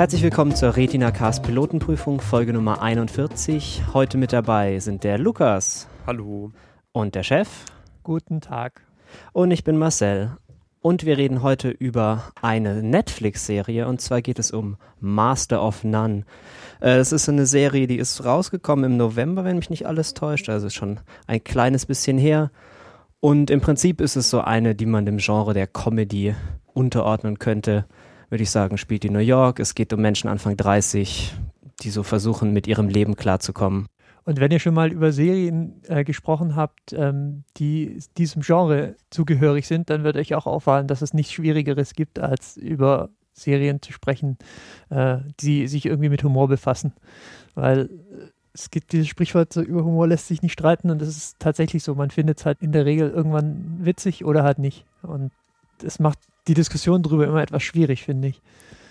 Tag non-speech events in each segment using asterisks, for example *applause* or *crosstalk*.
Herzlich willkommen zur Retina Cast Pilotenprüfung, Folge Nummer 41. Heute mit dabei sind der Lukas. Hallo. Und der Chef. Guten Tag. Und ich bin Marcel. Und wir reden heute über eine Netflix-Serie und zwar geht es um Master of None. Äh, das ist eine Serie, die ist rausgekommen im November, wenn mich nicht alles täuscht, also schon ein kleines bisschen her. Und im Prinzip ist es so eine, die man dem Genre der Comedy unterordnen könnte. Würde ich sagen, spielt in New York. Es geht um Menschen Anfang 30, die so versuchen, mit ihrem Leben klarzukommen. Und wenn ihr schon mal über Serien äh, gesprochen habt, ähm, die diesem Genre zugehörig sind, dann wird euch auch auffallen, dass es nichts Schwierigeres gibt, als über Serien zu sprechen, äh, die sich irgendwie mit Humor befassen. Weil äh, es gibt dieses Sprichwort, so über Humor lässt sich nicht streiten und das ist tatsächlich so. Man findet es halt in der Regel irgendwann witzig oder halt nicht. Und es macht die Diskussion darüber immer etwas schwierig, finde ich.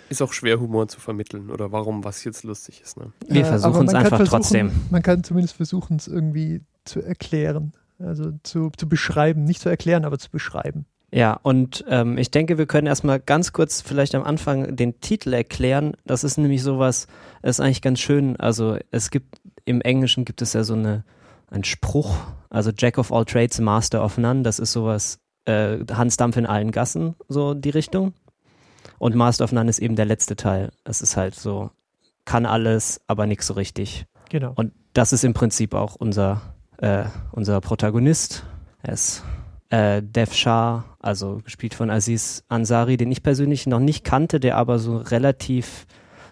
Ist auch schwer, Humor zu vermitteln oder warum was jetzt lustig ist. Ne? Wir versuchen es einfach trotzdem. Man kann zumindest versuchen, es irgendwie zu erklären. Also zu, zu beschreiben. Nicht zu erklären, aber zu beschreiben. Ja, und ähm, ich denke, wir können erstmal ganz kurz vielleicht am Anfang den Titel erklären. Das ist nämlich sowas, das ist eigentlich ganz schön. Also es gibt, im Englischen gibt es ja so eine, einen Spruch, also Jack of all trades, Master of none. Das ist sowas, äh, Hans Dampf in allen Gassen, so die Richtung. Und Master of None ist eben der letzte Teil. Es ist halt so, kann alles, aber nichts so richtig. Genau. Und das ist im Prinzip auch unser, äh, unser Protagonist. Er ist äh, Dev Shah, also gespielt von Aziz Ansari, den ich persönlich noch nicht kannte, der aber so relativ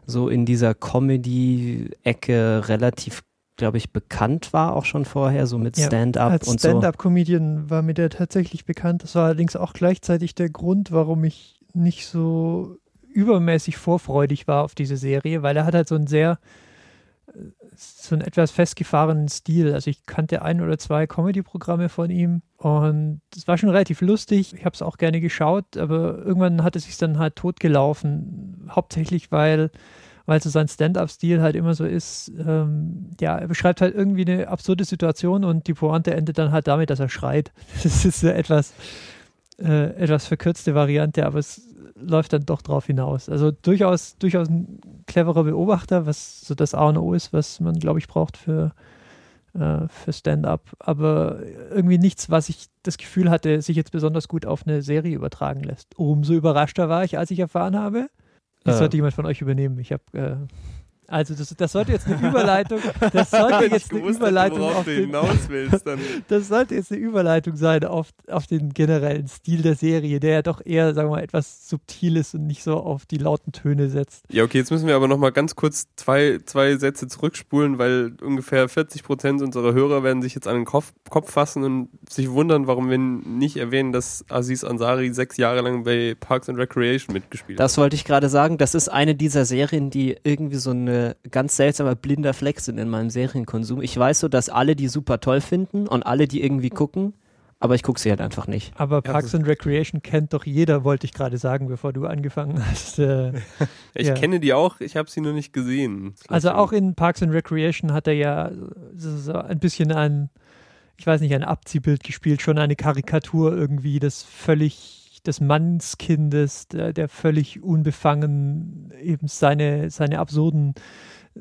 so in dieser Comedy-Ecke relativ glaube ich, bekannt war auch schon vorher, so mit Stand-up ja, und so. Als Stand-up-Comedian war mir der tatsächlich bekannt. Das war allerdings auch gleichzeitig der Grund, warum ich nicht so übermäßig vorfreudig war auf diese Serie, weil er hat halt so einen sehr, so einen etwas festgefahrenen Stil. Also ich kannte ein oder zwei Comedy-Programme von ihm und es war schon relativ lustig. Ich habe es auch gerne geschaut, aber irgendwann hat es sich dann halt totgelaufen. Hauptsächlich, weil weil so sein Stand-up-Stil halt immer so ist, ähm, ja, er beschreibt halt irgendwie eine absurde Situation und die Pointe endet dann halt damit, dass er schreit. *laughs* Das ist so etwas, äh, etwas verkürzte Variante, aber es läuft dann doch drauf hinaus. Also durchaus, durchaus ein cleverer Beobachter, was so das A und O ist, was man, glaube ich, braucht für, äh, für Stand-up. Aber irgendwie nichts, was ich das Gefühl hatte, sich jetzt besonders gut auf eine Serie übertragen lässt. Umso überraschter war ich, als ich erfahren habe. Das äh. sollte jemand von euch übernehmen. Ich habe äh, also das, das, sollte jetzt eine Überleitung, das sollte jetzt eine gewusst, Überleitung auf den, willst, *laughs* das sollte jetzt eine Überleitung sein auf, auf den generellen Stil der Serie, der ja doch eher, sagen wir mal, etwas subtil ist und nicht so auf die lauten Töne setzt. Ja, okay, jetzt müssen wir aber nochmal ganz kurz zwei, zwei Sätze zurückspulen, weil ungefähr 40 Prozent unserer Hörer werden sich jetzt an den Kopf, Kopf fassen und sich wundern, warum wir nicht erwähnen, dass Aziz Ansari sechs Jahre lang bei Parks and Recreation mitgespielt das hat. Das wollte ich gerade sagen, das ist eine dieser Serien, die irgendwie so eine ganz seltsamer blinder Fleck sind in meinem Serienkonsum. Ich weiß so, dass alle die super toll finden und alle die irgendwie gucken, aber ich gucke sie halt einfach nicht. Aber Parks and Recreation kennt doch jeder, wollte ich gerade sagen, bevor du angefangen hast. Äh, *laughs* ich ja. kenne die auch, ich habe sie nur nicht gesehen. Also auch in Parks and Recreation hat er ja so ein bisschen ein, ich weiß nicht, ein Abziehbild gespielt, schon eine Karikatur irgendwie, das völlig des Mannskindes, der, der völlig unbefangen eben seine, seine absurden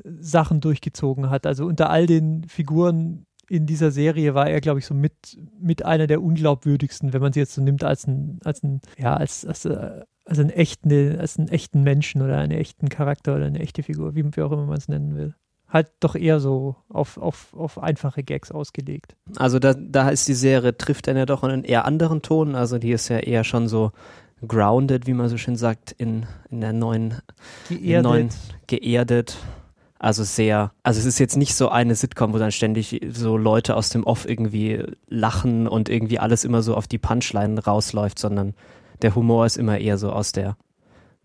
Sachen durchgezogen hat. Also unter all den Figuren in dieser Serie war er, glaube ich, so mit, mit einer der unglaubwürdigsten, wenn man sie jetzt so nimmt als ein, als ein, ja, als, als, äh, als, einen echten, als einen echten Menschen oder einen echten Charakter oder eine echte Figur, wie, wie auch immer man es nennen will. Halt doch eher so auf, auf, auf einfache Gags ausgelegt. Also da, da ist die Serie, trifft dann ja doch einen eher anderen Ton. Also die ist ja eher schon so grounded, wie man so schön sagt, in, in der neuen, geerdet. neuen geerdet also sehr, also es ist jetzt nicht so eine Sitcom, wo dann ständig so Leute aus dem Off irgendwie lachen und irgendwie alles immer so auf die Punchline rausläuft, sondern der Humor ist immer eher so aus der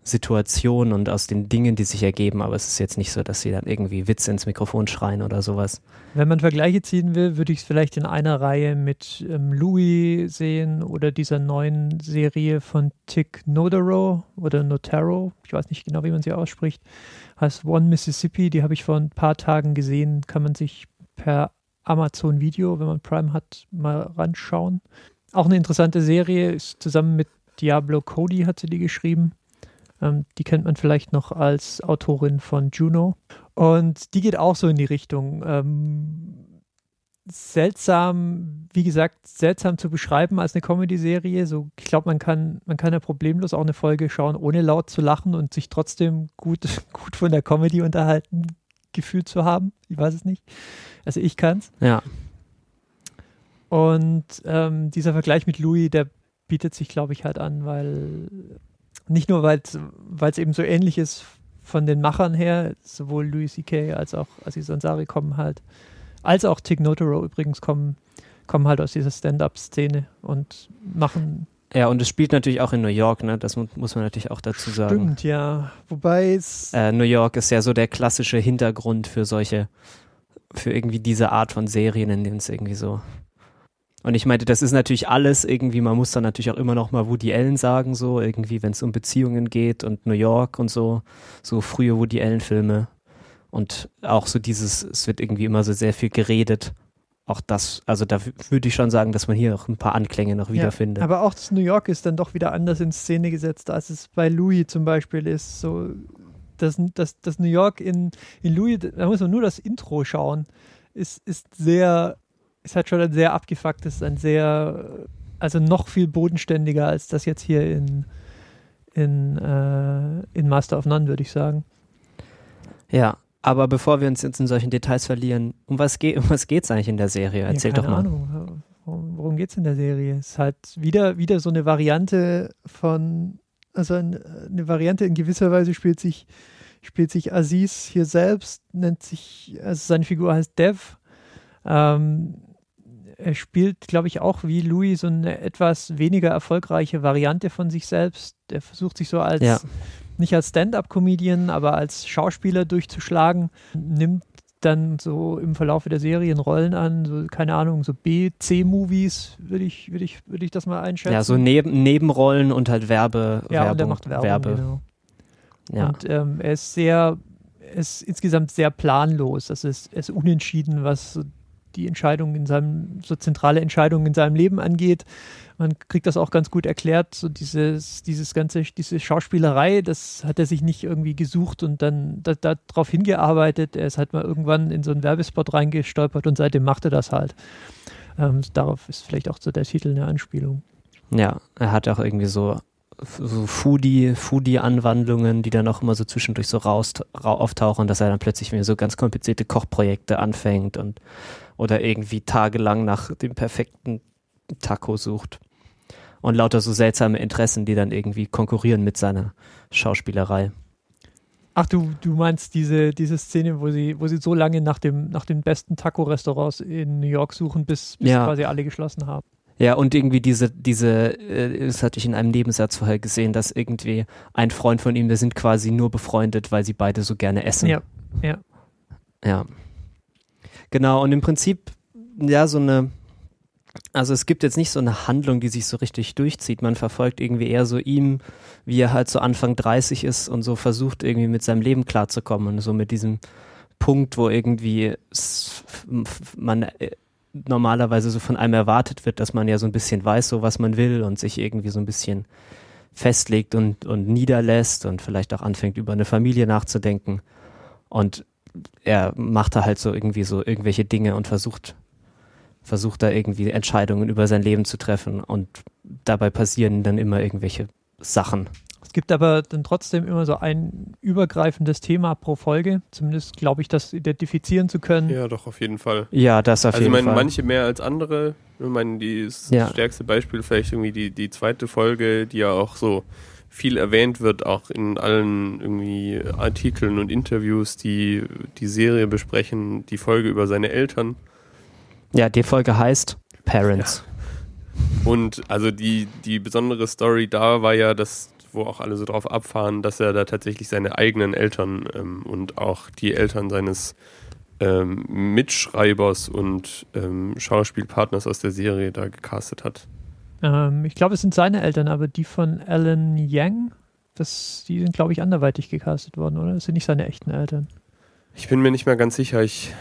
Situation und aus den Dingen, die sich ergeben, aber es ist jetzt nicht so, dass sie dann irgendwie Witze ins Mikrofon schreien oder sowas. Wenn man Vergleiche ziehen will, würde ich es vielleicht in einer Reihe mit ähm, Louis sehen oder dieser neuen Serie von Tick Notaro oder Notaro, ich weiß nicht genau, wie man sie ausspricht, heißt One Mississippi, die habe ich vor ein paar Tagen gesehen, kann man sich per Amazon Video, wenn man Prime hat, mal ranschauen. Auch eine interessante Serie, ist zusammen mit Diablo Cody hat sie die geschrieben. Ähm, die kennt man vielleicht noch als Autorin von Juno. Und die geht auch so in die Richtung. Ähm, seltsam, wie gesagt, seltsam zu beschreiben als eine Comedy-Serie. So, ich glaube, man kann, man kann ja problemlos auch eine Folge schauen, ohne laut zu lachen und sich trotzdem gut, *laughs* gut von der Comedy unterhalten gefühlt zu haben. Ich weiß es nicht. Also ich kann's. Ja. Und ähm, dieser Vergleich mit Louis, der bietet sich, glaube ich, halt an, weil nicht nur, weil es eben so ähnlich ist von den Machern her, sowohl Louis C.K. als auch Aziz Ansari kommen halt als auch Tig Notaro übrigens kommen, kommen halt aus dieser Stand-up-Szene und machen. Ja, und es spielt natürlich auch in New York, ne? Das muss man natürlich auch dazu sagen. Stimmt, ja. Wobei es. Äh, New York ist ja so der klassische Hintergrund für solche, für irgendwie diese Art von Serien, in denen es irgendwie so. Und ich meinte, das ist natürlich alles irgendwie, man muss dann natürlich auch immer noch mal Woody Allen sagen, so irgendwie, wenn es um Beziehungen geht und New York und so, so frühe Woody Allen-Filme. Und auch so dieses, es wird irgendwie immer so sehr viel geredet. Auch das, also da würde ich schon sagen, dass man hier auch ein paar Anklänge noch wiederfindet. Ja, aber auch das New York ist dann doch wieder anders in Szene gesetzt, als es bei Louis zum Beispiel ist. So, das, das, das New York in, in Louis, da muss man nur das Intro schauen, ist, ist sehr, ist halt schon ein sehr abgefucktes, ein sehr, also noch viel bodenständiger als das jetzt hier in, in, äh, in Master of None, würde ich sagen. Ja, aber bevor wir uns jetzt in solchen Details verlieren, um was, geht um was geht's eigentlich in der Serie? Erzähl ja, doch mal. Ahnung. Worum geht es in der Serie? Es ist halt wieder, wieder so eine Variante von, also eine, eine Variante in gewisser Weise spielt sich, spielt sich Aziz hier selbst, nennt sich, also seine Figur heißt Dev. Ähm, er spielt, glaube ich, auch wie Louis so eine etwas weniger erfolgreiche Variante von sich selbst. Er versucht sich so als ja nicht als Stand-up-Comedian, aber als Schauspieler durchzuschlagen, nimmt dann so im Verlauf der Serien Rollen an, so, keine Ahnung, so B, C-Movies, würde ich, würde ich, würde ich das mal einschätzen. Ja, so neben, Nebenrollen und halt Werbe. Ja, Werbung, und er macht Werbung, Werbe. genau. Ja. Und ähm, er ist sehr, er ist insgesamt sehr planlos. Das ist, er ist unentschieden, was so die Entscheidungen in seinem, so zentrale Entscheidungen in seinem Leben angeht. Man kriegt das auch ganz gut erklärt, so dieses, dieses ganze, diese Schauspielerei, das hat er sich nicht irgendwie gesucht und dann da, darauf hingearbeitet. Er ist halt mal irgendwann in so einen Werbespot reingestolpert und seitdem macht er das halt. Ähm, darauf ist vielleicht auch so der Titel eine Anspielung. Ja, er hat auch irgendwie so so Foodie, Foodie-Anwandlungen, die dann auch immer so zwischendurch so raus, auftauchen, dass er dann plötzlich wieder so ganz komplizierte Kochprojekte anfängt und oder irgendwie tagelang nach dem perfekten Taco sucht. Und lauter so seltsame Interessen, die dann irgendwie konkurrieren mit seiner Schauspielerei. Ach, du, du meinst diese, diese Szene, wo sie, wo sie so lange nach dem, nach den besten Taco-Restaurants in New York suchen, bis, bis ja. quasi alle geschlossen haben. Ja, und irgendwie diese, diese, äh, das hatte ich in einem Nebensatz vorher gesehen, dass irgendwie ein Freund von ihm, wir sind quasi nur befreundet, weil sie beide so gerne essen. Ja, ja. Ja. Genau, und im Prinzip, ja, so eine, also es gibt jetzt nicht so eine Handlung, die sich so richtig durchzieht. Man verfolgt irgendwie eher so ihm, wie er halt so Anfang 30 ist und so versucht irgendwie mit seinem Leben klarzukommen und so mit diesem Punkt, wo irgendwie man äh, normalerweise so von einem erwartet wird, dass man ja so ein bisschen weiß, so was man will und sich irgendwie so ein bisschen festlegt und, und niederlässt und vielleicht auch anfängt über eine Familie nachzudenken. Und er macht da halt so irgendwie so irgendwelche Dinge und versucht versucht da irgendwie Entscheidungen über sein Leben zu treffen und dabei passieren dann immer irgendwelche Sachen. Es gibt aber dann trotzdem immer so ein übergreifendes Thema pro Folge. Zumindest glaube ich, das identifizieren zu können. Ja, doch, auf jeden Fall. Ja, das auf also jeden ich meine, Fall. manche mehr als andere. Ich meine, das Ja. stärkste Beispiel vielleicht irgendwie die, die zweite Folge, die ja auch so viel erwähnt wird, auch in allen irgendwie Artikeln und Interviews, die die Serie besprechen, die Folge über seine Eltern. Ja, die Folge heißt Parents. Und also die, die besondere Story da war ja, dass, wo auch alle so drauf abfahren, dass er da tatsächlich seine eigenen Eltern ähm, und auch die Eltern seines ähm, Mitschreibers und ähm, Schauspielpartners aus der Serie da gecastet hat. Ähm, ich glaube, es sind seine Eltern, aber die von Alan Yang, das, die sind, glaube ich, anderweitig gecastet worden, oder? Das sind nicht seine echten Eltern. Ich bin mir nicht mehr ganz sicher. Ich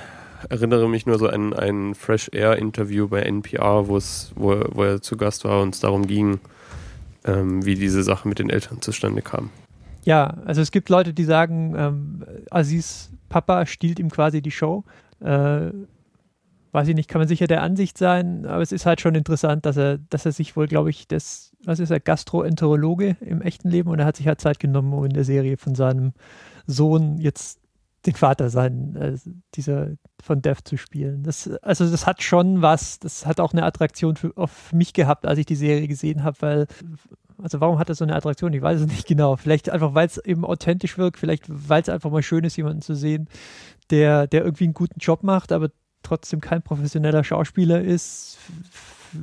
erinnere mich nur so an ein Fresh Air Interview bei NPR, wo wo er zu Gast war und es darum ging, ähm, wie diese Sache mit den Eltern zustande kam. Ja, also es gibt Leute, die sagen, ähm, Aziz Papa stiehlt ihm quasi die Show. Äh, weiß ich nicht, kann man sicher der Ansicht sein, aber es ist halt schon interessant, dass er, dass er sich wohl, glaube ich, das, was ist er, Gastroenterologe im echten Leben und er hat sich halt Zeit genommen, um in der Serie von seinem Sohn jetzt den Vater sein, äh, dieser von Death zu spielen. Das, also das hat schon was, das hat auch eine Attraktion für, auf mich gehabt, als ich die Serie gesehen habe, weil also warum hat er so eine Attraktion? Ich weiß es nicht genau. Vielleicht einfach, weil es eben authentisch wirkt, vielleicht weil es einfach mal schön ist, jemanden zu sehen, der, der irgendwie einen guten Job macht, aber trotzdem kein professioneller Schauspieler ist.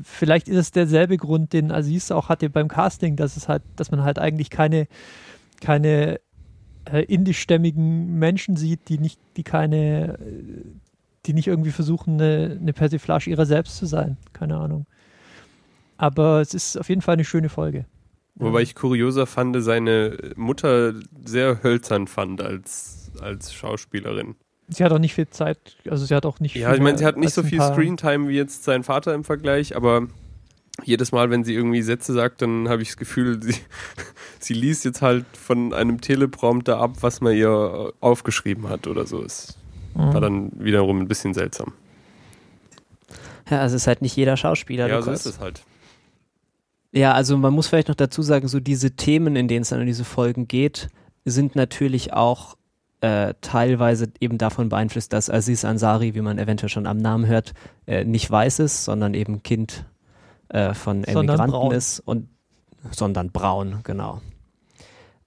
Vielleicht ist es derselbe Grund, den Aziz auch hatte beim Casting, dass es halt, dass man halt eigentlich keine, keine äh, indischstämmigen Menschen sieht, die nicht, die keine, die nicht irgendwie versuchen, eine, eine Persiflage ihrer selbst zu sein. Keine Ahnung. Aber es ist auf jeden Fall eine schöne Folge. Wobei ich kurioser fand, seine Mutter sehr hölzern fand als, als Schauspielerin. Sie hat auch nicht viel Zeit, also sie hat auch nicht Ja, ich meine, sie hat nicht so viel Screentime wie jetzt sein Vater im Vergleich, aber jedes Mal, wenn sie irgendwie Sätze sagt, dann habe ich das Gefühl, sie, *laughs* sie liest jetzt halt von einem Teleprompter ab, was man ihr aufgeschrieben hat oder so. Es mhm. war dann wiederum ein bisschen seltsam. Ja, also es ist halt nicht jeder Schauspieler. Ja, so ist es halt. Ja, also man muss vielleicht noch dazu sagen, so diese Themen, in denen es dann in diese Folgen geht, sind natürlich auch äh, teilweise eben davon beeinflusst, dass Aziz Ansari, wie man eventuell schon am Namen hört, äh, nicht weiß ist, sondern eben Kind äh, von Emigranten ist und sondern braun, genau.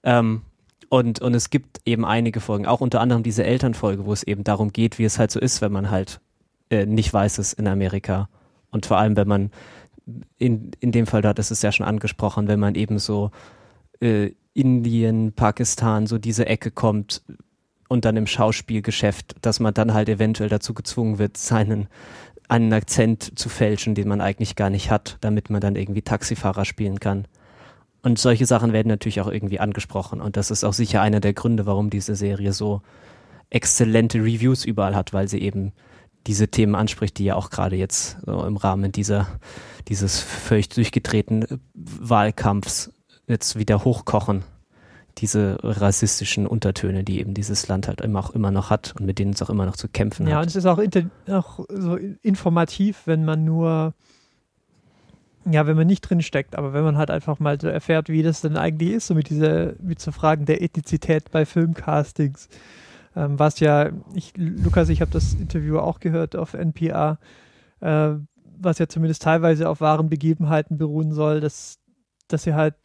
Ähm, und, und es gibt eben einige Folgen, auch unter anderem diese Elternfolge, wo es eben darum geht, wie es halt so ist, wenn man halt äh, nicht weiß ist in Amerika. Und vor allem, wenn man in, in dem Fall, da das ist ja schon angesprochen, wenn man eben so äh, Indien, Pakistan, so diese Ecke kommt und dann im Schauspielgeschäft, dass man dann halt eventuell dazu gezwungen wird, seinen einen Akzent zu fälschen, den man eigentlich gar nicht hat, damit man dann irgendwie Taxifahrer spielen kann. Und solche Sachen werden natürlich auch irgendwie angesprochen. Und das ist auch sicher einer der Gründe, warum diese Serie so exzellente Reviews überall hat, weil sie eben diese Themen anspricht, die ja auch gerade jetzt so im Rahmen dieser, dieses völlig durchgetretenen Wahlkampfs jetzt wieder hochkochen. Diese rassistischen Untertöne, die eben dieses Land halt immer auch immer noch hat und mit denen es auch immer noch zu kämpfen ja, hat. Ja, und es ist auch, auch so informativ, wenn man nur ja, wenn man nicht drin steckt, aber wenn man halt einfach mal so erfährt, wie das denn eigentlich ist, so mit dieser, mit so Fragen der Ethnizität bei Filmcastings ähm, was ja, ich, Lukas, ich habe das Interview auch gehört auf NPR, äh, was ja zumindest teilweise auf wahren Begebenheiten beruhen soll, dass, dass sie halt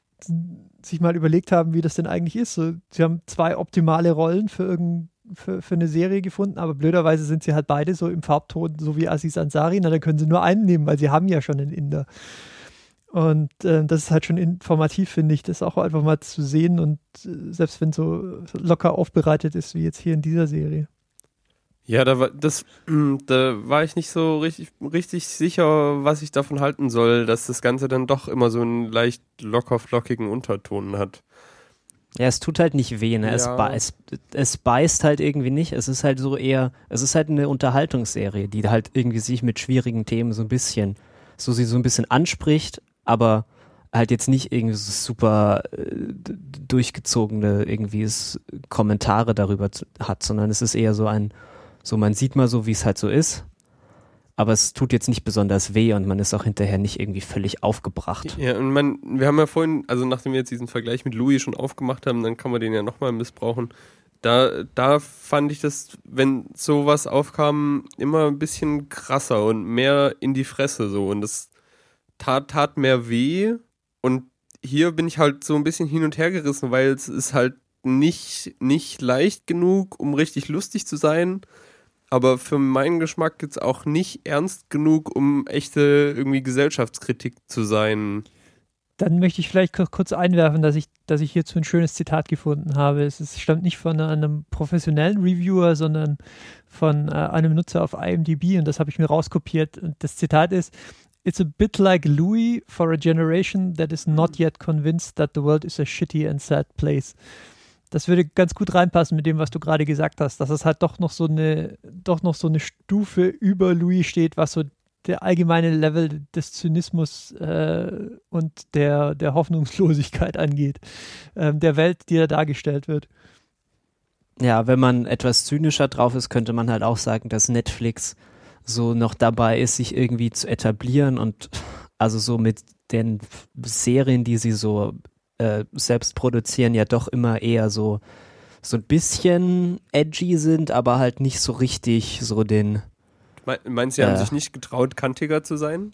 sich mal überlegt haben, wie das denn eigentlich ist. So, sie haben zwei optimale Rollen für, irgend, für, für eine Serie gefunden, aber blöderweise sind sie halt beide so im Farbton, so wie Aziz Ansari. Na, dann können sie nur einen nehmen, weil sie haben ja schon einen Inder. Und äh, das ist halt schon informativ, finde ich, das auch einfach mal zu sehen und äh, selbst wenn so locker aufbereitet ist, wie jetzt hier in dieser Serie. Ja, da war, das, da war ich nicht so richtig, richtig sicher, was ich davon halten soll, dass das Ganze dann doch immer so einen leicht locker flockigen Unterton hat. Ja, es tut halt nicht weh, ne? Ja. Es, beißt, es beißt halt irgendwie nicht. Es ist halt so eher, es ist halt eine Unterhaltungsserie, die halt irgendwie sich mit schwierigen Themen so ein bisschen, so sie so ein bisschen anspricht, aber halt jetzt nicht irgendwie so super äh, durchgezogene irgendwie Kommentare darüber hat, sondern es ist eher so ein, so man sieht mal so, wie es halt so ist, aber es tut jetzt nicht besonders weh und man ist auch hinterher nicht irgendwie völlig aufgebracht. Ja, und man, wir haben ja vorhin, also nachdem wir jetzt diesen Vergleich mit Louis schon aufgemacht haben, dann kann man den ja nochmal missbrauchen. Da, da fand ich das, wenn sowas aufkam, immer ein bisschen krasser und mehr in die Fresse so und das tat, tat mehr weh. Und hier bin ich halt so ein bisschen hin und her gerissen, weil es ist halt nicht, nicht leicht genug, um richtig lustig zu sein. Aber für meinen Geschmack jetzt auch nicht ernst genug, um echte irgendwie Gesellschaftskritik zu sein. Dann möchte ich vielleicht kurz einwerfen, dass ich, dass ich hierzu ein schönes Zitat gefunden habe. Es stammt nicht von einem professionellen Reviewer, sondern von äh, einem Nutzer auf IMDb und das habe ich mir rauskopiert. Und das Zitat ist: It's a bit like Louis for a generation that is not yet convinced that the world is a shitty and sad place. Das würde ganz gut reinpassen mit dem, was du gerade gesagt hast, dass es halt doch noch so eine, doch noch so eine Stufe über Louis steht, was so der allgemeine Level des Zynismus äh, und der, der Hoffnungslosigkeit angeht, ähm, der Welt, die da dargestellt wird. Ja, wenn man etwas zynischer drauf ist, könnte man halt auch sagen, dass Netflix so noch dabei ist, sich irgendwie zu etablieren und also so mit den Serien, die sie so äh, selbst produzieren, ja doch immer eher so so ein bisschen edgy sind, aber halt nicht so richtig so den. Meinst du, sie äh, haben sich nicht getraut, kantiger zu sein?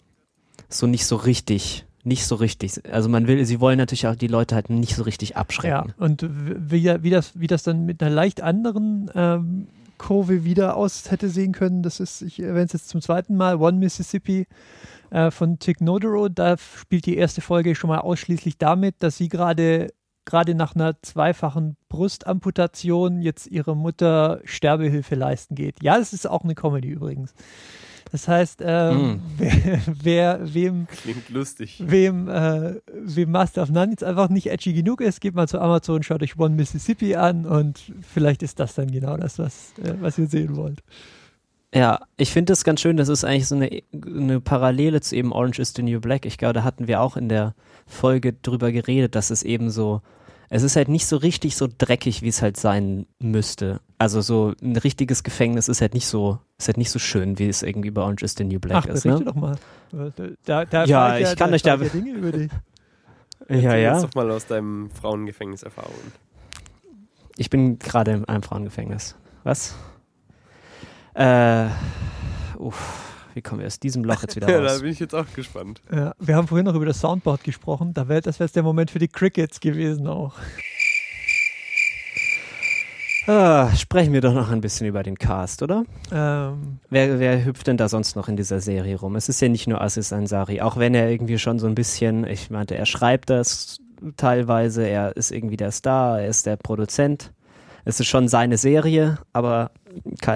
So nicht so richtig. Nicht so richtig. Also man will, sie wollen natürlich auch die Leute halt nicht so richtig abschrecken. Ja, und wie, wie, das, wie das dann mit einer leicht anderen ähm, Kurve wieder aus hätte sehen können, das ist, ich erwähne es jetzt zum zweiten Mal, One Mississippi äh, von Tick Nodero. Da spielt die erste Folge schon mal ausschließlich damit, dass sie gerade gerade nach einer zweifachen Brustamputation jetzt ihre Mutter Sterbehilfe leisten geht. Ja, das ist auch eine Comedy übrigens. Das heißt, ähm, mm. *laughs* wer, wer, wem klingt lustig, wem, äh, wem Master of None jetzt einfach nicht edgy genug ist, geht mal zu Amazon, schaut euch One Mississippi an und vielleicht ist das dann genau das, was, äh, was ihr sehen wollt. Ja, ich finde das ganz schön. Das ist eigentlich so eine, eine Parallele zu eben Orange is the New Black. Ich glaube, da hatten wir auch in der Folge drüber geredet, dass es eben so es ist halt nicht so richtig so dreckig, wie es halt sein müsste. Also so ein richtiges Gefängnis ist halt nicht so, ist halt nicht so schön, wie es irgendwie bei Orange is the New Black Ach, ist. Ne? doch mal. Da, da ja, ich ja, kann da euch da. Dinge über dich. *laughs* ja, ja. doch mal aus deinem Frauengefängnis Erfahrungen. Ich bin gerade in einem Frauengefängnis. Was? Äh, uff. Wie kommen wir aus diesem Loch jetzt wieder raus? *laughs* ja, da bin ich jetzt auch gespannt. Ja, wir haben vorhin noch über das Soundboard gesprochen. Da wär, das wäre der Moment für die Crickets gewesen auch. Ah, sprechen wir doch noch ein bisschen über den Cast, oder? Ähm. Wer, wer, hüpft denn da sonst noch in dieser Serie rum? Es ist ja nicht nur Aziz Ansari, auch wenn er irgendwie schon so ein bisschen, ich meinte, er schreibt das teilweise, er ist irgendwie der Star, er ist der Produzent. Es ist schon seine Serie, aber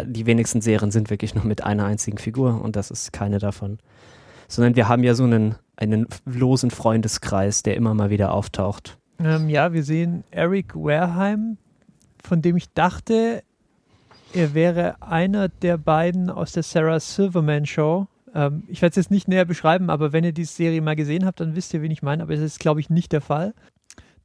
die wenigsten Serien sind wirklich nur mit einer einzigen Figur und das ist keine davon. Sondern wir haben ja so einen, einen losen Freundeskreis, der immer mal wieder auftaucht. Ähm, ja, wir sehen Eric Wareheim, von dem ich dachte, er wäre einer der beiden aus der Sarah Silverman Show. Ähm, ich werde es jetzt nicht näher beschreiben, aber wenn ihr die Serie mal gesehen habt, dann wisst ihr, wen ich meine. Aber es ist, glaube ich, nicht der Fall.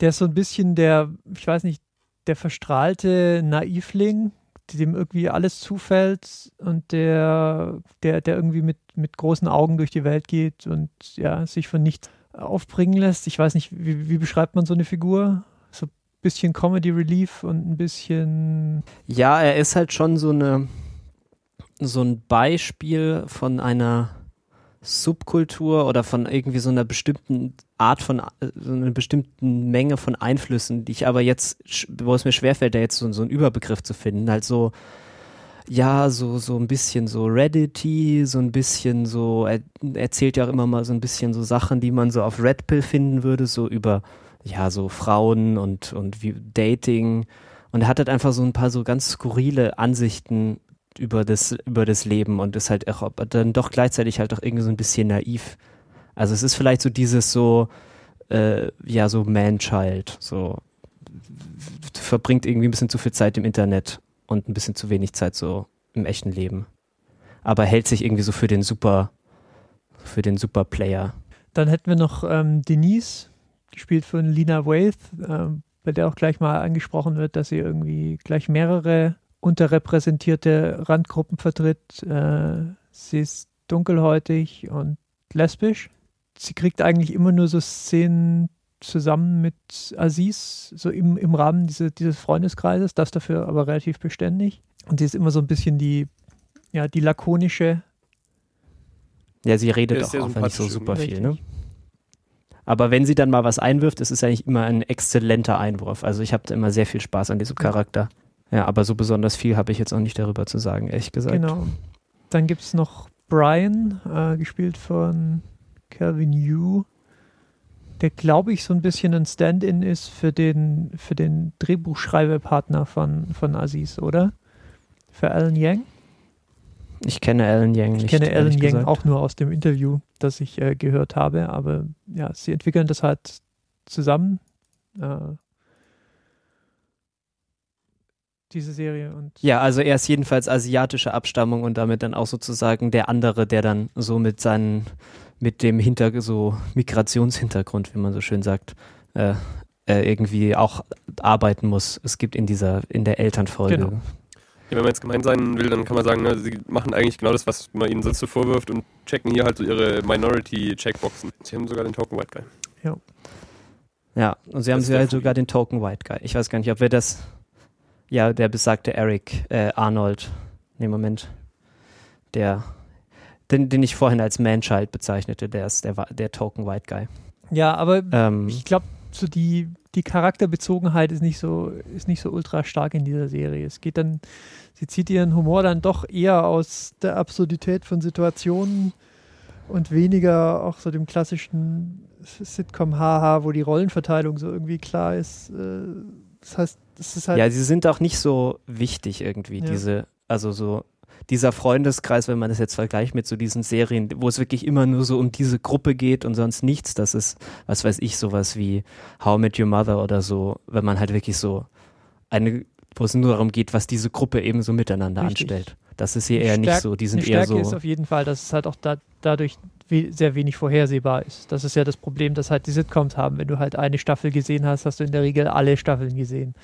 Der ist so ein bisschen der, ich weiß nicht, der verstrahlte Naivling, dem irgendwie alles zufällt und der, der, der irgendwie mit, mit großen Augen durch die Welt geht und ja, sich von nichts aufbringen lässt. Ich weiß nicht, wie, wie beschreibt man so eine Figur? So ein bisschen Comedy Relief und ein bisschen. Ja, er ist halt schon so eine so ein Beispiel von einer Subkultur oder von irgendwie so einer bestimmten Art von, so einer bestimmten Menge von Einflüssen, die ich aber jetzt, wo es mir schwerfällt, da jetzt so, so einen Überbegriff zu finden, halt so, ja, so, so ein bisschen so Reddity, so ein bisschen so, er erzählt ja auch immer mal so ein bisschen so Sachen, die man so auf Red Pill finden würde, so über, ja, so Frauen und, und wie Dating. Und er hat halt einfach so ein paar so ganz skurrile Ansichten über das, über das Leben und ist halt auch dann doch gleichzeitig halt auch irgendwie so ein bisschen naiv. Also es ist vielleicht so dieses so, äh, ja, so Man-Child, so verbringt irgendwie ein bisschen zu viel Zeit im Internet und ein bisschen zu wenig Zeit so im echten Leben. Aber hält sich irgendwie so für den Super, für den Super-Player. Dann hätten wir noch ähm, Denise, gespielt von Lina Waith, ähm, bei der auch gleich mal angesprochen wird, dass sie irgendwie gleich mehrere unterrepräsentierte Randgruppen vertritt. Äh, sie ist dunkelhäutig und lesbisch. Sie kriegt eigentlich immer nur so Szenen zusammen mit Aziz, so im, im Rahmen diese, dieses Freundeskreises, das dafür aber relativ beständig. Und sie ist immer so ein bisschen die, ja, die lakonische. Ja, sie redet auch einfach nicht so super viel, ne? Aber wenn sie dann mal was einwirft, ist es eigentlich immer ein exzellenter Einwurf. Also ich habe immer sehr viel Spaß an diesem Charakter. Ja, aber so besonders viel habe ich jetzt auch nicht darüber zu sagen, ehrlich gesagt. Genau. Dann gibt es noch Brian, äh, gespielt von Calvin Yu, der, glaube ich, so ein bisschen ein Stand-in ist für den, für den Drehbuchschreibepartner von, von Aziz, oder? Für Alan Yang? Ich kenne Alan Yang nicht. Ich kenne Alan Yang gesagt. auch nur aus dem Interview, das ich äh, gehört habe, aber ja, sie entwickeln das halt zusammen. Äh, diese Serie. Und Ja, also er ist jedenfalls asiatischer Abstammung und damit dann auch sozusagen der andere, der dann so mit seinen, mit dem Hinter, so Migrationshintergrund, wie man so schön sagt, äh, äh, irgendwie auch arbeiten muss. Es gibt in dieser, in der Elternfolge. Genau. Ja, wenn man jetzt gemein sein will, dann kann man sagen, ne, sie machen eigentlich genau das, was man ihnen sonst so vorwirft und checken hier halt so ihre Minority-Checkboxen. Sie haben sogar den Token White Guy. Ja, und sie haben Das ist sie halt sogar den Token White Guy. Ich weiß gar nicht, ob wir das. Ja, der besagte Eric äh, Arnold. Nee, Moment. Der. Den, den ich vorhin als Manchild bezeichnete, der ist der, der Token White Guy. ja, aber Ähm, ich glaube, so die, die Charakterbezogenheit ist nicht so, ist nicht so ultra stark in dieser Serie. Es geht dann, sie zieht ihren Humor dann doch eher aus der Absurdität von Situationen und weniger auch so dem klassischen Sitcom-Haha, wo die Rollenverteilung so irgendwie klar ist. Äh, Das heißt, es ist halt. ja, sie sind auch nicht so wichtig irgendwie, Ja. diese, also so dieser Freundeskreis, wenn man das jetzt vergleicht mit so diesen Serien, wo es wirklich immer nur so um diese Gruppe geht und sonst nichts, das ist, was weiß ich, sowas wie How I Met Your Mother oder so, wenn man halt wirklich so eine, wo es nur darum geht, was diese Gruppe eben so miteinander Richtig. anstellt. Das ist hier eher nicht Stärk- so, die sind eine eher Stärke so. ist auf jeden Fall, dass es halt auch da, dadurch we sehr wenig vorhersehbar ist. Das ist ja das Problem, das halt die Sitcoms haben. Wenn du halt eine Staffel gesehen hast, hast du in der Regel alle Staffeln gesehen.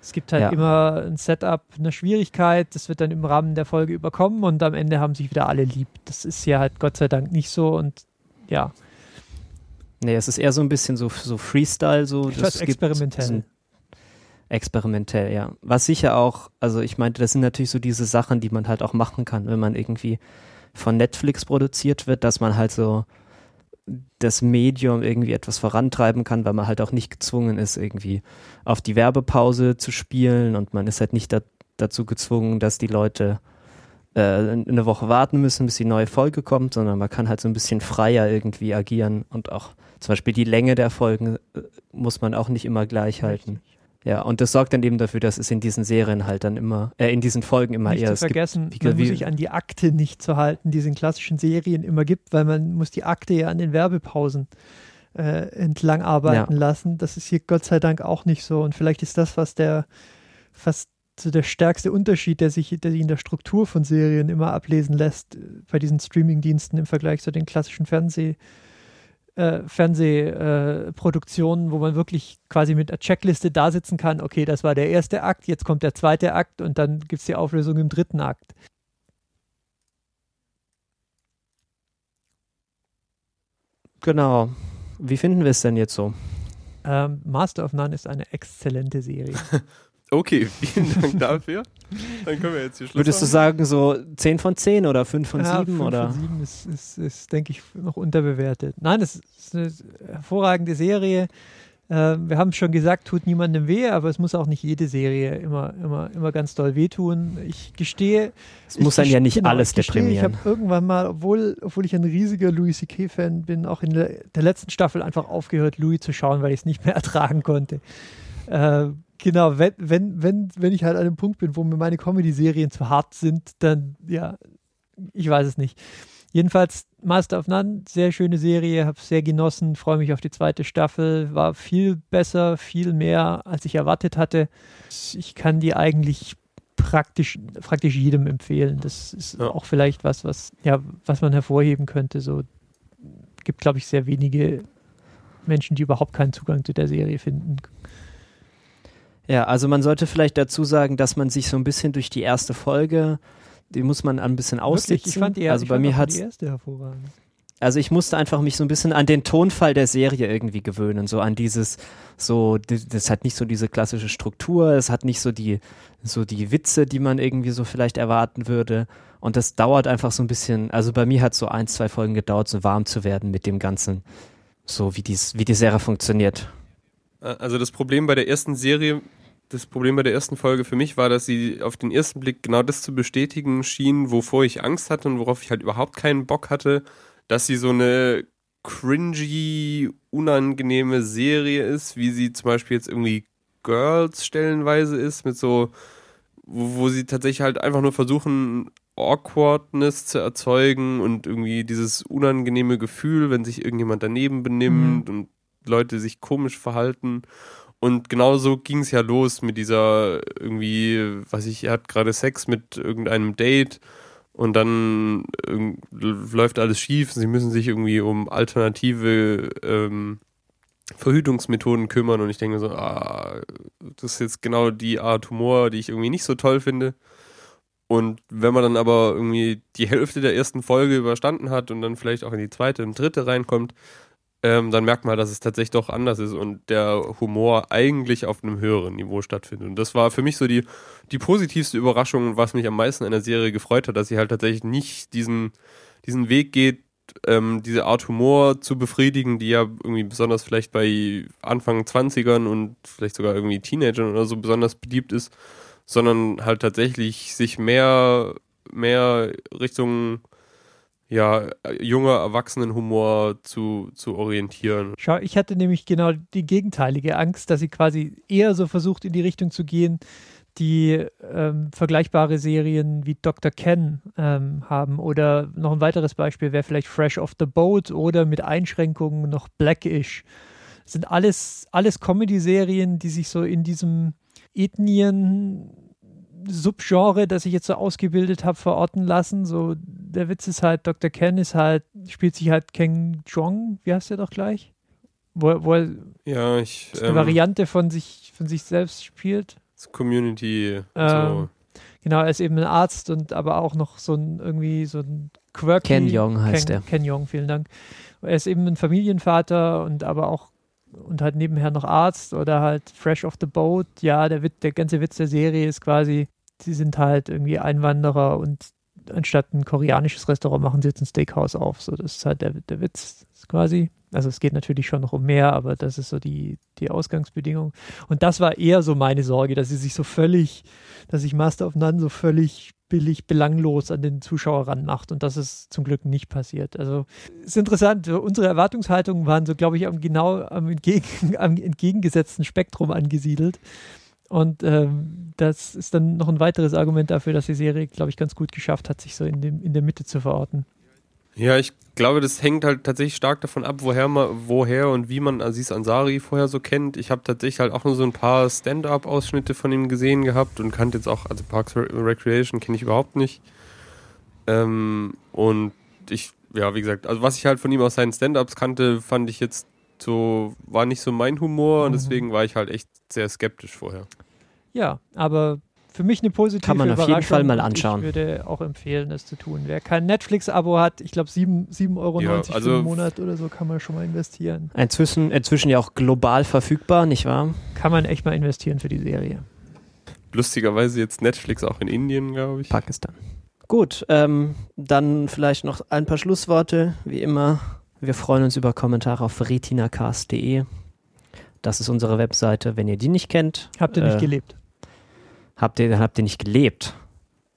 Es gibt halt Ja. immer ein Setup, eine Schwierigkeit, das wird dann im Rahmen der Folge überkommen und am Ende haben sich wieder alle lieb. Das ist ja halt Gott sei Dank nicht so und ja, Nee, es ist eher so ein bisschen so, so Freestyle, so. Etwas experimentell. so experimentell, ja. Was sicher auch, also ich meinte, das sind natürlich so diese Sachen, die man halt auch machen kann, wenn man irgendwie von Netflix produziert wird, dass man halt so das Medium irgendwie etwas vorantreiben kann, weil man halt auch nicht gezwungen ist, irgendwie auf die Werbepause zu spielen und man ist halt nicht da, dazu gezwungen, dass die Leute äh, eine Woche warten müssen, bis die neue Folge kommt, sondern man kann halt so ein bisschen freier irgendwie agieren und auch zum Beispiel die Länge der Folgen äh, muss man auch nicht immer gleich halten. Ja, und das sorgt dann eben dafür, dass es in diesen Serien halt dann immer, äh, in diesen Folgen immer nicht eher zu es gibt- vergessen, wie- man muss sich an die Akte nicht zu halten, die es in klassischen Serien immer gibt, weil man muss die Akte ja an den Werbepausen äh, entlang arbeiten Ja. lassen. Das ist hier Gott sei Dank auch nicht so. Und vielleicht ist das, was der fast so der stärkste Unterschied, der sich, der sich in der Struktur von Serien immer ablesen lässt, äh, bei diesen Streamingdiensten im Vergleich zu den klassischen Fernseh, äh, Fernsehproduktionen, wo man wirklich quasi mit einer Checkliste da sitzen kann, okay, das war der erste Akt, jetzt kommt der zweite Akt und dann gibt es die Auflösung im dritten Akt. Genau. Wie finden wir es denn jetzt so? Ähm, Master of None ist eine exzellente Serie. *laughs* Okay, *laughs* vielen Dank dafür. Dann können wir jetzt hier Schluss Würdest du sagen, so 10 von 10 oder 5 von ja, 7 fünf oder? Von sieben ist, ist, ist, denke ich, noch unterbewertet. Nein, es ist eine hervorragende Serie. Ähm, wir haben schon gesagt, tut niemandem weh, aber es muss auch nicht jede Serie immer, immer, immer ganz doll wehtun. Ich gestehe, Es muss ich dann ja nicht genau, alles ich gestehe, Ich deprimieren. habe irgendwann mal, obwohl, obwohl ich ein riesiger Louis C.K.-Fan bin, auch in der, der letzten Staffel einfach aufgehört, Louis zu schauen, weil ich es nicht mehr *laughs* ertragen konnte. Äh, genau, wenn, wenn, wenn, wenn ich halt an einem Punkt bin, wo mir meine Comedy-Serien zu hart sind, dann, ja, ich weiß es nicht. Jedenfalls Master of None, sehr schöne Serie, habe sehr genossen, freue mich auf die zweite Staffel, war viel besser, viel mehr, als ich erwartet hatte. Ich kann die eigentlich praktisch, praktisch jedem empfehlen. Das ist Ja. auch vielleicht was, was, ja, was man hervorheben könnte. So gibt, glaube ich, sehr wenige Menschen, die überhaupt keinen Zugang zu der Serie finden. Ja, also man sollte vielleicht dazu sagen, dass man sich so ein bisschen durch die erste Folge, die muss man ein bisschen aussitzen. Wirklich, ich fand die, also ich bei fand mir auch hat die erste hervorragend. also ich musste einfach mich so ein bisschen an den Tonfall der Serie irgendwie gewöhnen, so an dieses, so, das, das hat nicht so diese klassische Struktur, es hat nicht so die, so die Witze, die man irgendwie so vielleicht erwarten würde. Und das dauert einfach so ein bisschen, also bei mir hat so ein, zwei Folgen gedauert, so warm zu werden mit dem Ganzen, so wie dies, wie die Serie funktioniert. Also das Problem bei der ersten Serie, das Problem bei der ersten Folge für mich war, dass sie auf den ersten Blick genau das zu bestätigen schien, wovor ich Angst hatte und worauf ich halt überhaupt keinen Bock hatte, dass sie so eine cringy, unangenehme Serie ist, wie sie zum Beispiel jetzt irgendwie Girls stellenweise ist, mit so, wo, wo sie tatsächlich halt einfach nur versuchen, Awkwardness zu erzeugen und irgendwie dieses unangenehme Gefühl, wenn sich irgendjemand daneben benimmt und Leute sich komisch verhalten. Und genauso ging es ja los mit dieser irgendwie, was ich, er hat gerade Sex mit irgendeinem Date und dann läuft alles schief. Sie müssen sich irgendwie um alternative ähm, Verhütungsmethoden kümmern und ich denke so, ah, das ist jetzt genau die Art Humor, die ich irgendwie nicht so toll finde. Und wenn man dann aber irgendwie die Hälfte der ersten Folge überstanden hat und dann vielleicht auch in die zweite und dritte reinkommt, ähm, dann merkt man, dass es tatsächlich doch anders ist und der Humor eigentlich auf einem höheren Niveau stattfindet. Und das war für mich so die, die positivste Überraschung, was mich am meisten in der Serie gefreut hat, dass sie halt tatsächlich nicht diesen, diesen Weg geht, ähm, diese Art Humor zu befriedigen, die ja irgendwie besonders vielleicht bei Anfang 20ern und vielleicht sogar irgendwie Teenagern oder so besonders beliebt ist, sondern halt tatsächlich sich mehr, mehr Richtung ja, junger Erwachsenenhumor zu, zu orientieren. Schau, ich hatte nämlich genau die gegenteilige Angst, dass sie quasi eher so versucht, in die Richtung zu gehen, die ähm, vergleichbare Serien wie Dr. Ken ähm, haben. Oder noch ein weiteres Beispiel wäre vielleicht Fresh off the Boat oder mit Einschränkungen noch Blackish. Das sind alles, alles Comedy-Serien, die sich so in diesem Ethnien Subgenre, das ich jetzt so ausgebildet habe, verorten lassen. So, der Witz ist halt, Dr. Ken ist halt, spielt sich halt Ken Jong, wie heißt der doch gleich? Wo, wo er ja, ich, eine ähm, Variante von sich, von sich selbst spielt. Community. Ähm, so. Genau, er ist eben ein Arzt und aber auch noch so ein irgendwie so ein quirky. Ken Jong heißt Ken, er. Ken Jong, vielen Dank. Er ist eben ein Familienvater und aber auch und halt nebenher noch Arzt oder halt Fresh off the Boat. Ja, der, Witz, der ganze Witz der Serie ist quasi, sie sind halt irgendwie Einwanderer und anstatt ein koreanisches Restaurant machen sie jetzt ein Steakhouse auf. So, das ist halt der, der Witz quasi. Also es geht natürlich schon noch um mehr, aber das ist so die, die Ausgangsbedingung. Und das war eher so meine Sorge, dass sie sich so völlig, dass sich Master of None so völlig billig, belanglos an den Zuschauer ranmacht. Und das ist zum Glück nicht passiert. Also ist interessant. Unsere Erwartungshaltungen waren so, glaube ich, am genau am, entgegen, *laughs* am entgegengesetzten Spektrum angesiedelt. Und ähm, das ist dann noch ein weiteres Argument dafür, dass die Serie, glaube ich, ganz gut geschafft hat, sich so in, dem, in der Mitte zu verorten. Ja, ich glaube, das hängt halt tatsächlich stark davon ab, woher man, woher und wie man Aziz Ansari vorher so kennt. Ich habe tatsächlich halt auch nur so ein paar Stand-up-Ausschnitte von ihm gesehen gehabt und kannte jetzt auch, also Parks Recreation kenne ich überhaupt nicht. Ähm, und ich, ja, wie gesagt, also was ich halt von ihm aus seinen Stand-ups kannte, fand ich jetzt so, war nicht so mein Humor mhm. und deswegen war ich halt echt sehr skeptisch vorher. Ja, aber für mich eine positive Kann man auf jeden Fall mal anschauen. Ich würde auch empfehlen, das zu tun. Wer kein Netflix-Abo hat, ich glaube 7,90 Euro ja, also einen Monat oder so, kann man schon mal investieren. Inzwischen, inzwischen ja auch global verfügbar, nicht wahr? Kann man echt mal investieren für die Serie. Lustigerweise jetzt Netflix auch in Indien, glaube ich. Pakistan. Gut, ähm, dann vielleicht noch ein paar Schlussworte. Wie immer, wir freuen uns über Kommentare auf retinacast.de. Das ist unsere Webseite. Wenn ihr die nicht kennt. Habt ihr nicht äh, gelebt? Habt ihr, habt ihr nicht gelebt.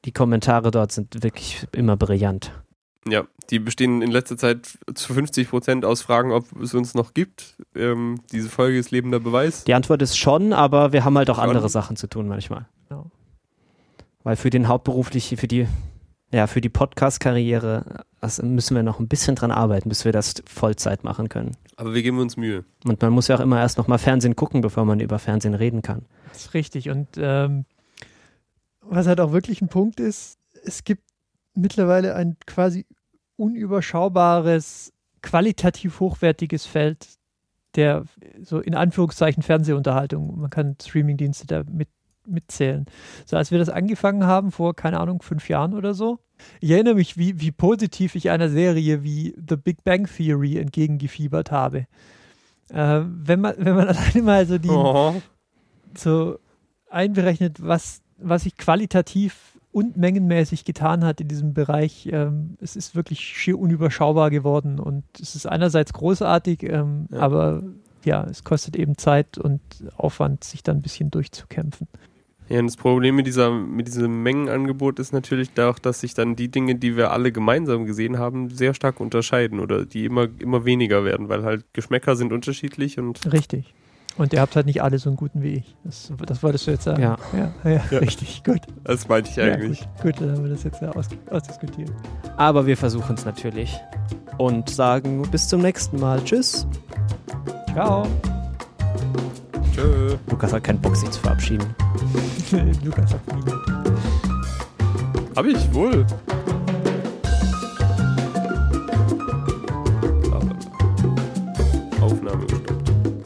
Die Kommentare dort sind wirklich immer brillant. Ja, die bestehen in letzter Zeit zu 50 Prozent aus Fragen, ob es uns noch gibt. Ähm, diese Folge ist lebender Beweis. Die Antwort ist schon, aber wir haben halt auch schon. andere Sachen zu tun manchmal. Ja. Weil für den hauptberuflichen, für die, ja, für die Podcast-Karriere müssen wir noch ein bisschen dran arbeiten, bis wir das Vollzeit machen können. Aber wir geben uns Mühe. Und man muss ja auch immer erst noch mal Fernsehen gucken, bevor man über Fernsehen reden kann. Das ist richtig. Und ähm, was halt auch wirklich ein Punkt ist, es gibt mittlerweile ein quasi unüberschaubares, qualitativ hochwertiges Feld der so in Anführungszeichen Fernsehunterhaltung. Man kann Streamingdienste da mit, mitzählen. So als wir das angefangen haben vor, keine Ahnung, fünf Jahren oder so. Ich erinnere mich, wie, wie positiv ich einer Serie wie The Big Bang Theory entgegengefiebert habe. Äh, wenn, man, wenn man *laughs* alleine mal so die oh. so einberechnet, was was sich qualitativ und mengenmäßig getan hat in diesem Bereich. Ähm, es ist wirklich schier unüberschaubar geworden und es ist einerseits großartig, ähm, ja. aber ja, es kostet eben Zeit und Aufwand, sich dann ein bisschen durchzukämpfen. Ja, und das Problem mit, dieser, mit diesem Mengenangebot ist natürlich auch, dass sich dann die Dinge, die wir alle gemeinsam gesehen haben, sehr stark unterscheiden oder die immer, immer weniger werden, weil halt Geschmäcker sind unterschiedlich und. Richtig. Und ihr habt halt nicht alle so einen guten wie ich. Das, das wolltest du jetzt sagen. Ja. Ja, ja, ja. richtig, gut. Das meinte ich eigentlich. Ja, gut. gut, dann haben wir das jetzt ja aus, ausdiskutiert. Aber wir versuchen es natürlich. Und sagen bis zum nächsten Mal. Tschüss. Ciao. Tschö. Lukas hat keinen Bock, sich zu verabschieden. *laughs* Lukas hat mich. Hab ich wohl.